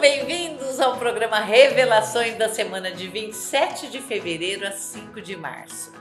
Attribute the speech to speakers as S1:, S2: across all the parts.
S1: bem-vindos ao programa Revelações da semana de 27 de fevereiro a 5 de março.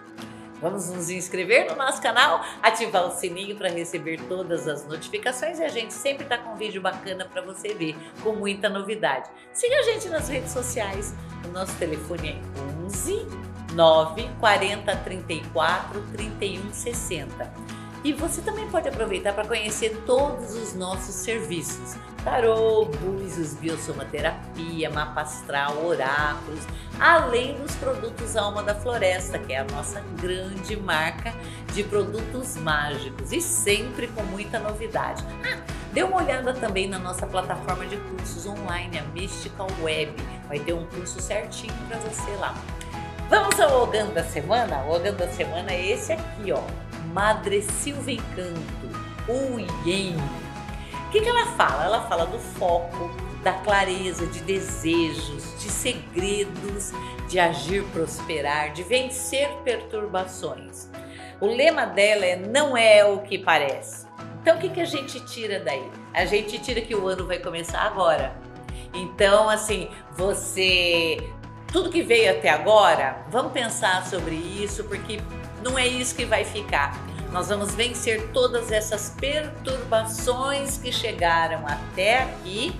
S1: Vamos nos inscrever no nosso canal, ativar o sininho para receber todas as notificações e a gente sempre está com um vídeo bacana para você ver, com muita novidade. Siga a gente nas redes sociais, o nosso telefone é 11 9 40 34 31 60. E você também pode aproveitar para conhecer todos os nossos serviços: tarô, búzios, biosomaterapia, mapa astral, oráculos, além dos produtos Alma da Floresta, que é a nossa grande marca de produtos mágicos e sempre com muita novidade. Ah, dê uma olhada também na nossa plataforma de cursos online, a Mystical Web. Vai ter um curso certinho para você lá. Vamos ao Ogan da semana? O Ogan da semana é esse aqui, ó Madre Silva Encanto, o Yen. O que, que ela fala? Ela fala do foco, da clareza, de desejos, de segredos, de agir, prosperar, de vencer perturbações. O lema dela é não é o que parece. Então o que, que a gente tira daí? A gente tira que o ano vai começar agora. Então, assim, você. Tudo que veio até agora, vamos pensar sobre isso, porque não é isso que vai ficar. Nós vamos vencer todas essas perturbações que chegaram até aqui,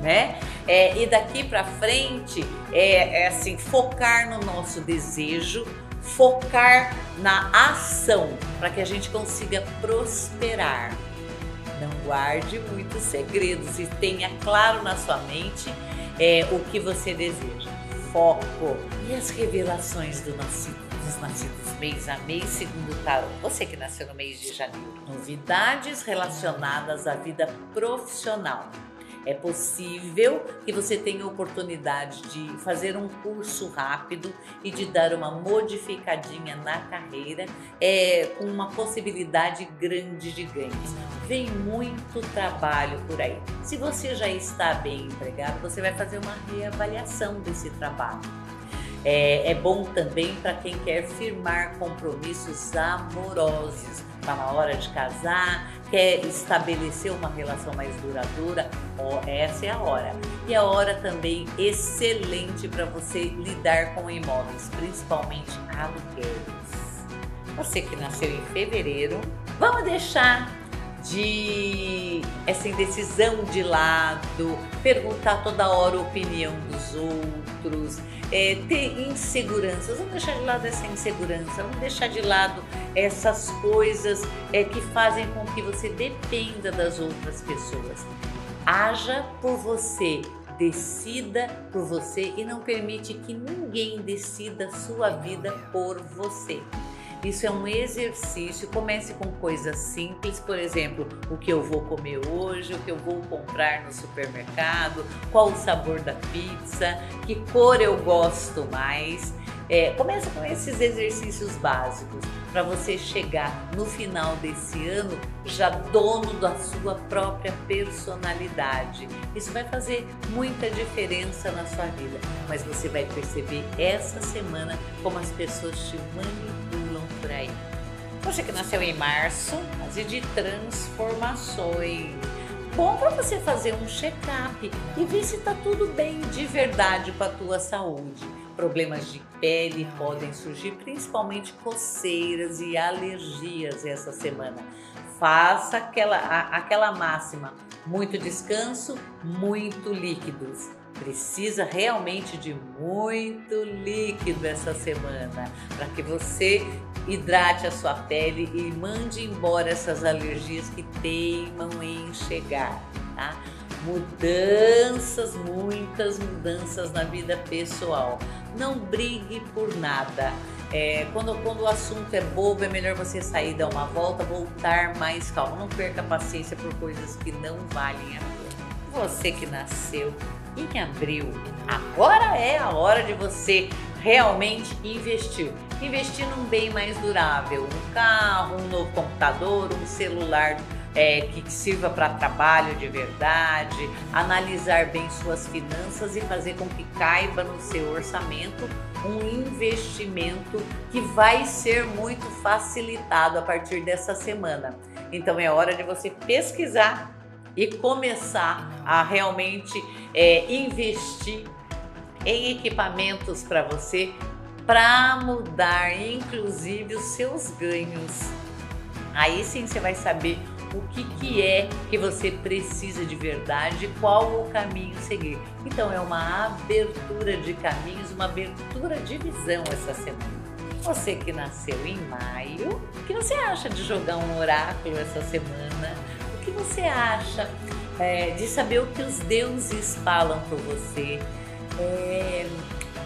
S1: né? É, e daqui para frente é, é assim focar no nosso desejo, focar na ação para que a gente consiga prosperar. Não guarde muitos segredos e tenha claro na sua mente é, o que você deseja. Foco e as revelações do nascido dos nascidos mês a mês, segundo o tarot. Você que nasceu no mês de janeiro. Novidades relacionadas à vida profissional. É possível que você tenha oportunidade de fazer um curso rápido e de dar uma modificadinha na carreira, é, com uma possibilidade grande de ganhos. Vem muito trabalho por aí. Se você já está bem empregado, você vai fazer uma reavaliação desse trabalho é, é bom também para quem quer firmar compromissos amorosos. Está na hora de casar, quer estabelecer uma relação mais duradoura, ó, essa é a hora. E a hora também excelente para você lidar com imóveis, principalmente aluguéis. Você que nasceu em fevereiro, vamos deixar de essa indecisão de lado, perguntar toda hora a opinião dos outros, é, ter inseguranças. Vamos deixar de lado essa insegurança, vamos deixar de lado essas coisas é, que fazem com que você dependa das outras pessoas. Haja por você, decida por você e não permite que ninguém decida sua vida por você. Isso é um exercício. Comece com coisas simples, por exemplo, o que eu vou comer hoje, o que eu vou comprar no supermercado, qual o sabor da pizza, que cor eu gosto mais. É, começa com esses exercícios básicos para você chegar no final desse ano já dono da sua própria personalidade. Isso vai fazer muita diferença na sua vida, mas você vai perceber essa semana como as pessoas te manipulam. Você que nasceu em março, fase de transformações. Bom para você fazer um check-up e ver se está tudo bem de verdade com a tua saúde. Problemas de pele podem surgir, principalmente coceiras e alergias essa semana. Faça aquela, aquela máxima: muito descanso, muito líquidos. Precisa realmente de muito líquido essa semana para que você hidrate a sua pele e mande embora essas alergias que teimam em chegar, tá? Mudanças, muitas mudanças na vida pessoal. Não brigue por nada. É, quando, quando o assunto é bobo, é melhor você sair, dar uma volta, voltar mais calmo. Não perca paciência por coisas que não valem a pena. Você que nasceu em abril, agora é a hora de você realmente investir. Investir num bem mais durável, um carro, um novo computador, um celular é, que sirva para trabalho de verdade, analisar bem suas finanças e fazer com que caiba no seu orçamento um investimento que vai ser muito facilitado a partir dessa semana. Então é hora de você pesquisar e começar a realmente é, investir em equipamentos para você para mudar inclusive os seus ganhos. Aí sim você vai saber o que, que é que você precisa de verdade, qual o caminho seguir. Então é uma abertura de caminhos, uma abertura de visão essa semana. Você que nasceu em maio, o que você acha de jogar um oráculo essa semana? O que você acha é, de saber o que os deuses falam por você? É,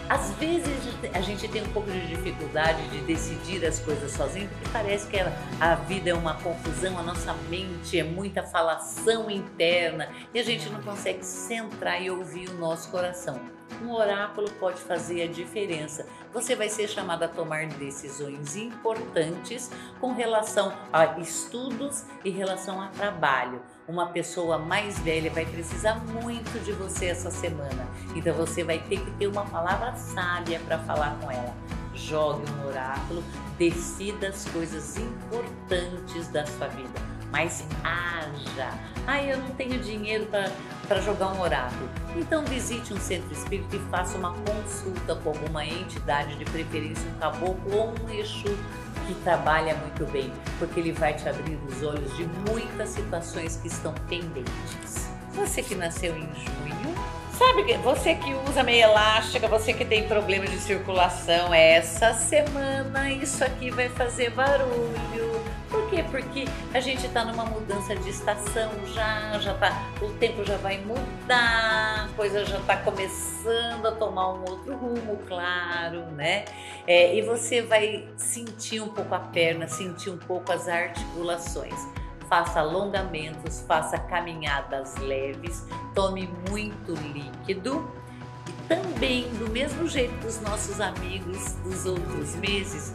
S1: às vezes a gente tem um pouco de dificuldade de decidir as coisas sozinho, porque parece que a vida é uma confusão, a nossa mente é muita falação interna e a gente não consegue centrar e ouvir o nosso coração. Um oráculo pode fazer a diferença. Você vai ser chamado a tomar decisões importantes com relação a estudos e relação a trabalho uma pessoa mais velha vai precisar muito de você essa semana. Então você vai ter que ter uma palavra sábia para falar com ela. Jogue um oráculo, decida as coisas importantes da sua vida, mas haja. Ah, eu não tenho dinheiro para jogar um oráculo. Então visite um centro espírita e faça uma consulta com alguma entidade, de preferência um caboclo ou um Exu que trabalha muito bem, porque ele vai te abrir os olhos de muitas situações que estão pendentes. Você que nasceu em junho, sabe, você que usa meia elástica, você que tem problema de circulação, essa semana isso aqui vai fazer barulho quê? Porque a gente está numa mudança de estação já, já tá, o tempo já vai mudar, a coisa já está começando a tomar um outro rumo, claro, né? É, e você vai sentir um pouco a perna, sentir um pouco as articulações. Faça alongamentos, faça caminhadas leves, tome muito líquido e também, do mesmo jeito dos nossos amigos dos outros meses,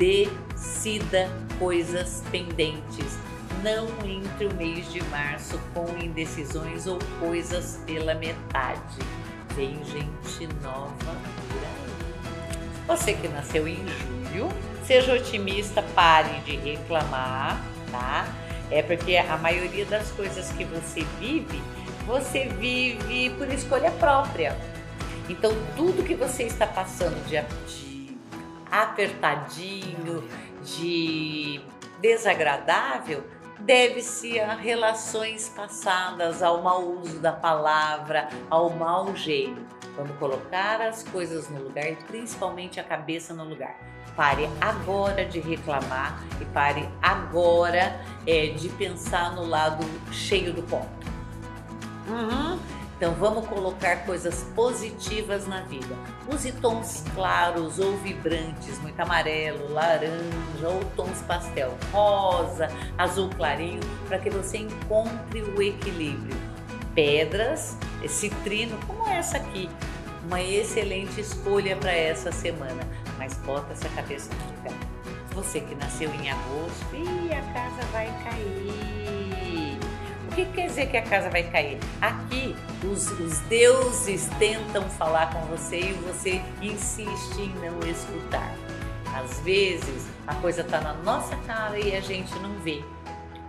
S1: decida coisas pendentes. Não entre o mês de março com indecisões ou coisas pela metade. Vem gente nova por aí. Você que nasceu em julho, seja otimista, pare de reclamar, tá? É porque a maioria das coisas que você vive, você vive por escolha própria. Então, tudo que você está passando de, de apertadinho, de desagradável, deve-se a relações passadas, ao mau uso da palavra, ao mau jeito. Vamos colocar as coisas no lugar e principalmente a cabeça no lugar. Pare agora de reclamar e pare agora é, de pensar no lado cheio do ponto. Uhum. Então vamos colocar coisas positivas na vida. Use tons claros ou vibrantes, muito amarelo, laranja ou tons pastel, rosa, azul clarinho, para que você encontre o equilíbrio. Pedras, citrino, como essa aqui, uma excelente escolha para essa semana. Mas bota essa cabeça no lugar. Você que nasceu em agosto, e a casa vai cair o que quer dizer que a casa vai cair? Aqui, os, os deuses tentam falar com você e você insiste em não escutar. Às vezes, a coisa está na nossa cara e a gente não vê.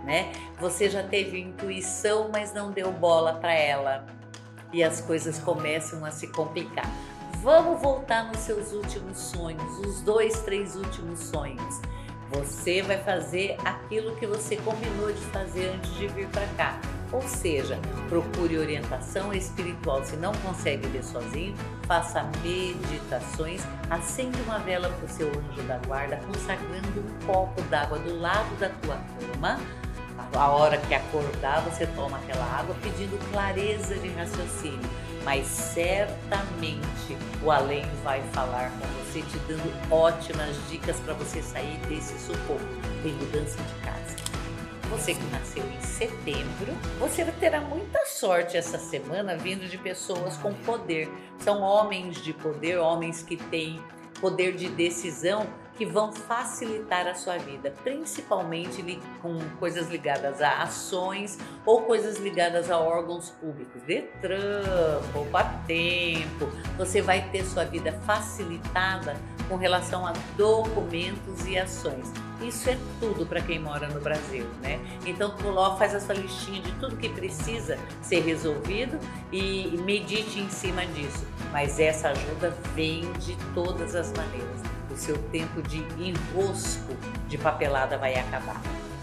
S1: Né? Você já teve intuição, mas não deu bola para ela e as coisas começam a se complicar. Vamos voltar nos seus últimos sonhos, os dois, três últimos sonhos. Você vai fazer aquilo que você combinou de fazer antes de vir para cá. Ou seja, procure orientação espiritual. Se não consegue ver sozinho, faça meditações, acende uma vela para o seu anjo da guarda, consagrando um copo d'água do lado da tua cama. A hora que acordar, você toma aquela água pedindo clareza de raciocínio mas certamente o além vai falar com você, te dando ótimas dicas para você sair desse sufoco. Tem mudança de casa. Você que nasceu em setembro, você terá muita sorte essa semana vindo de pessoas com poder. São homens de poder, homens que têm poder de decisão que vão facilitar a sua vida, principalmente com coisas ligadas a ações ou coisas ligadas a órgãos públicos, Detran, poupa tempo. Você vai ter sua vida facilitada com relação a documentos e ações. Isso é tudo para quem mora no Brasil, né? Então coloca, faz a sua listinha de tudo que precisa ser resolvido e medite em cima disso. Mas essa ajuda vem de todas as maneiras. O seu tempo de enrosco de papelada vai acabar.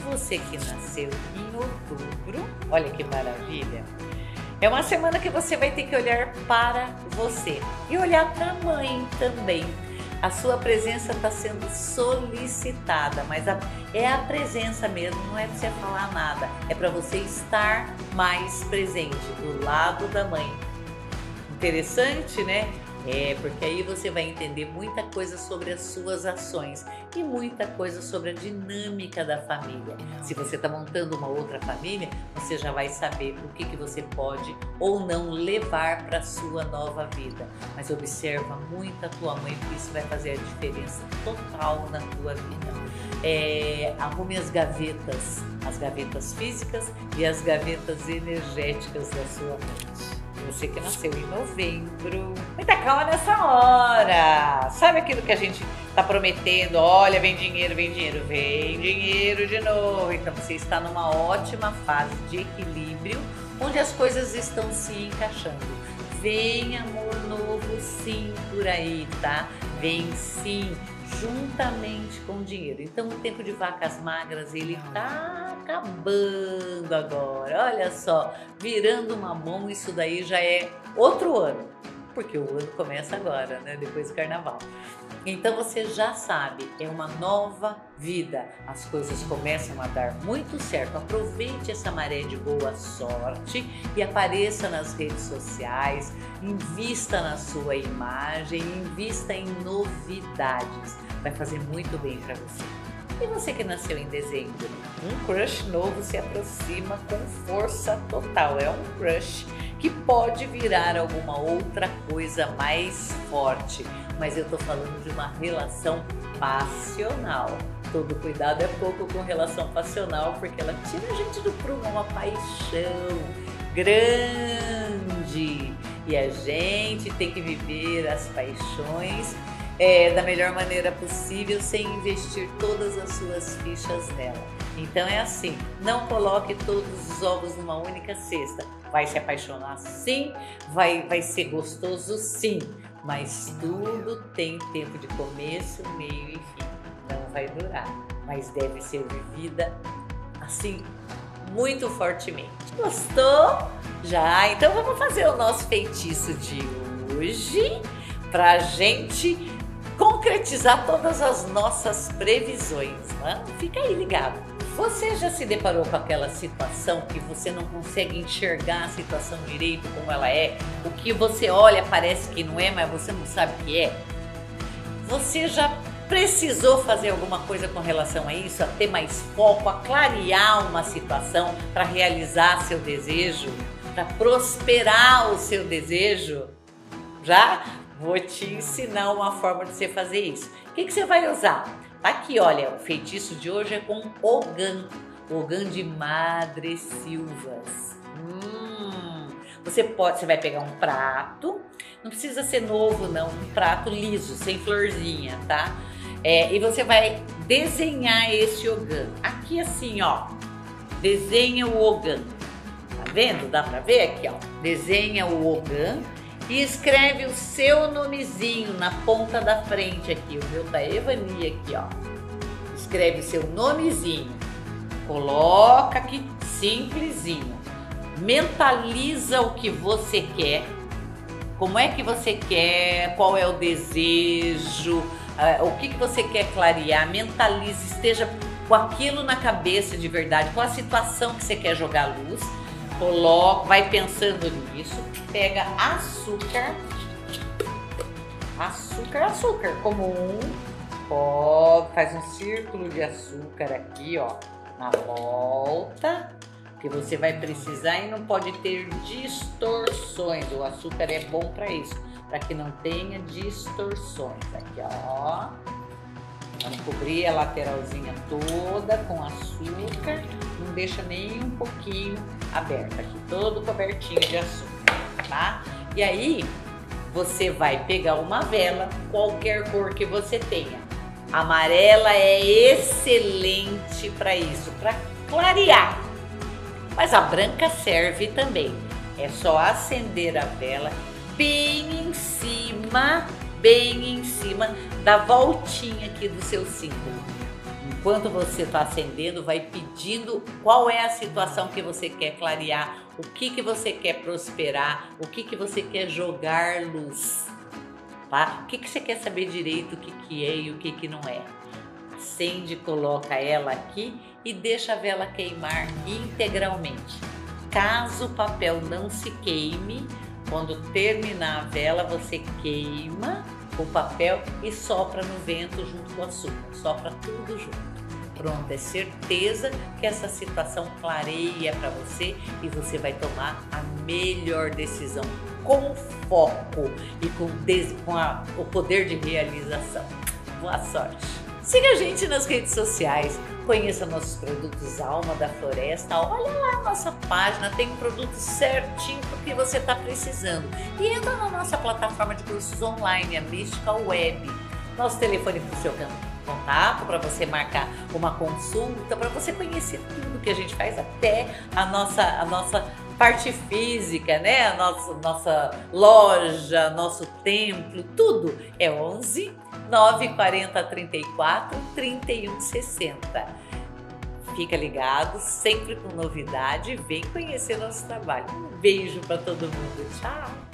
S1: Você que nasceu em outubro, olha que maravilha! É uma semana que você vai ter que olhar para você e olhar para a mãe também a sua presença está sendo solicitada, mas a, é a presença mesmo, não é para você falar nada, é para você estar mais presente do lado da mãe. Interessante, né? É, porque aí você vai entender muita coisa sobre as suas ações e muita coisa sobre a dinâmica da família. Se você está montando uma outra família, você já vai saber o que, que você pode ou não levar para a sua nova vida. Mas observa muito a tua mãe, porque isso vai fazer a diferença total na tua vida. É, arrume as gavetas, as gavetas físicas e as gavetas energéticas da sua mente. Você que nasceu em novembro. Muita calma nessa hora. Sabe aquilo que a gente tá prometendo? Olha, vem dinheiro, vem dinheiro, vem dinheiro de novo. Então você está numa ótima fase de equilíbrio, onde as coisas estão se encaixando. Vem amor novo sim por aí, tá? Vem sim juntamente com o dinheiro. Então o tempo de vacas magras ele tá acabando agora. Olha só, virando uma mão, isso daí já é outro ano, porque o ano começa agora, né? Depois do carnaval. Então você já sabe, é uma nova vida. As coisas começam a dar muito certo. Aproveite essa maré de boa sorte e apareça nas redes sociais, invista na sua imagem, invista em novidades. Vai fazer muito bem para você. E você que nasceu em dezembro? Um crush novo se aproxima com força total. É um crush que pode virar alguma outra coisa mais forte. Mas eu tô falando de uma relação passional. Todo cuidado é pouco com relação passional, porque ela tira a gente do prumo, é uma paixão grande. E a gente tem que viver as paixões é, da melhor maneira possível sem investir todas as suas fichas nela. Então é assim, não coloque todos os ovos numa única cesta. Vai se apaixonar sim, vai, vai ser gostoso sim, mas tudo tem tempo de começo, meio e fim. Não vai durar, mas deve ser vivida assim muito fortemente. Gostou? Já? Então vamos fazer o nosso feitiço de hoje pra gente concretizar todas as nossas previsões. Né? Fica aí ligado. Você já se deparou com aquela situação que você não consegue enxergar a situação direito como ela é? O que você olha parece que não é, mas você não sabe o que é? Você já precisou fazer alguma coisa com relação a isso, a ter mais foco, a clarear uma situação para realizar seu desejo, para prosperar o seu desejo? Já? Vou te ensinar uma forma de você fazer isso. O que, que você vai usar? Tá aqui, olha, o feitiço de hoje é com Ogan. Ogan de Madre Silvas. Hum, você pode, você vai pegar um prato, não precisa ser novo não, um prato liso, sem florzinha, tá? É, e você vai desenhar esse Ogan. Aqui assim, ó, desenha o Ogan. Tá vendo? Dá pra ver aqui, ó. Desenha o Ogan e escreve o seu nomezinho na ponta da frente aqui. O meu tá Evani aqui, ó. Escreve seu nomezinho. Coloca aqui simplesinho. Mentaliza o que você quer. Como é que você quer? Qual é o desejo? Uh, o que, que você quer clarear? Mentalize, esteja com aquilo na cabeça de verdade, com a situação que você quer jogar luz coloca, vai pensando nisso, pega açúcar, açúcar, açúcar comum, ó, faz um círculo de açúcar aqui, ó, na volta, que você vai precisar e não pode ter distorções. O açúcar é bom para isso, para que não tenha distorções. Aqui, ó. Vamos cobrir a lateralzinha toda com açúcar, não deixa nem um pouquinho aberto aqui, todo cobertinho de açúcar, tá? E aí, você vai pegar uma vela, qualquer cor que você tenha. Amarela é excelente para isso, para clarear. Mas a branca serve também. É só acender a vela bem em cima, bem em cima da voltinha aqui do seu símbolo. Enquanto você está acendendo, vai pedindo qual é a situação que você quer clarear, o que, que você quer prosperar, o que, que você quer jogar luz. Tá? O que, que você quer saber direito o que, que é e o que, que não é. Acende, coloca ela aqui e deixa a vela queimar integralmente. Caso o papel não se queime, quando terminar a vela, você queima o papel e sopra no vento junto com o açúcar. Sopra tudo junto. Pronto, é certeza que essa situação clareia para você e você vai tomar a melhor decisão com foco e com, com a, o poder de realização. Boa sorte! Siga a gente nas redes sociais, conheça nossos produtos Alma da Floresta, olha lá a nossa página, tem um produto certinho para o que você está precisando. E entra na nossa plataforma de cursos online, a Mística Web. Nosso telefone para o seu contato, para você marcar uma consulta, para você conhecer tudo que a gente faz, até a nossa, a nossa parte física, né? A nossa, nossa loja, nosso templo, tudo é 11 940 34 31 60. Fica ligado, sempre com novidade. Vem conhecer nosso trabalho. Um beijo para todo mundo. Tchau!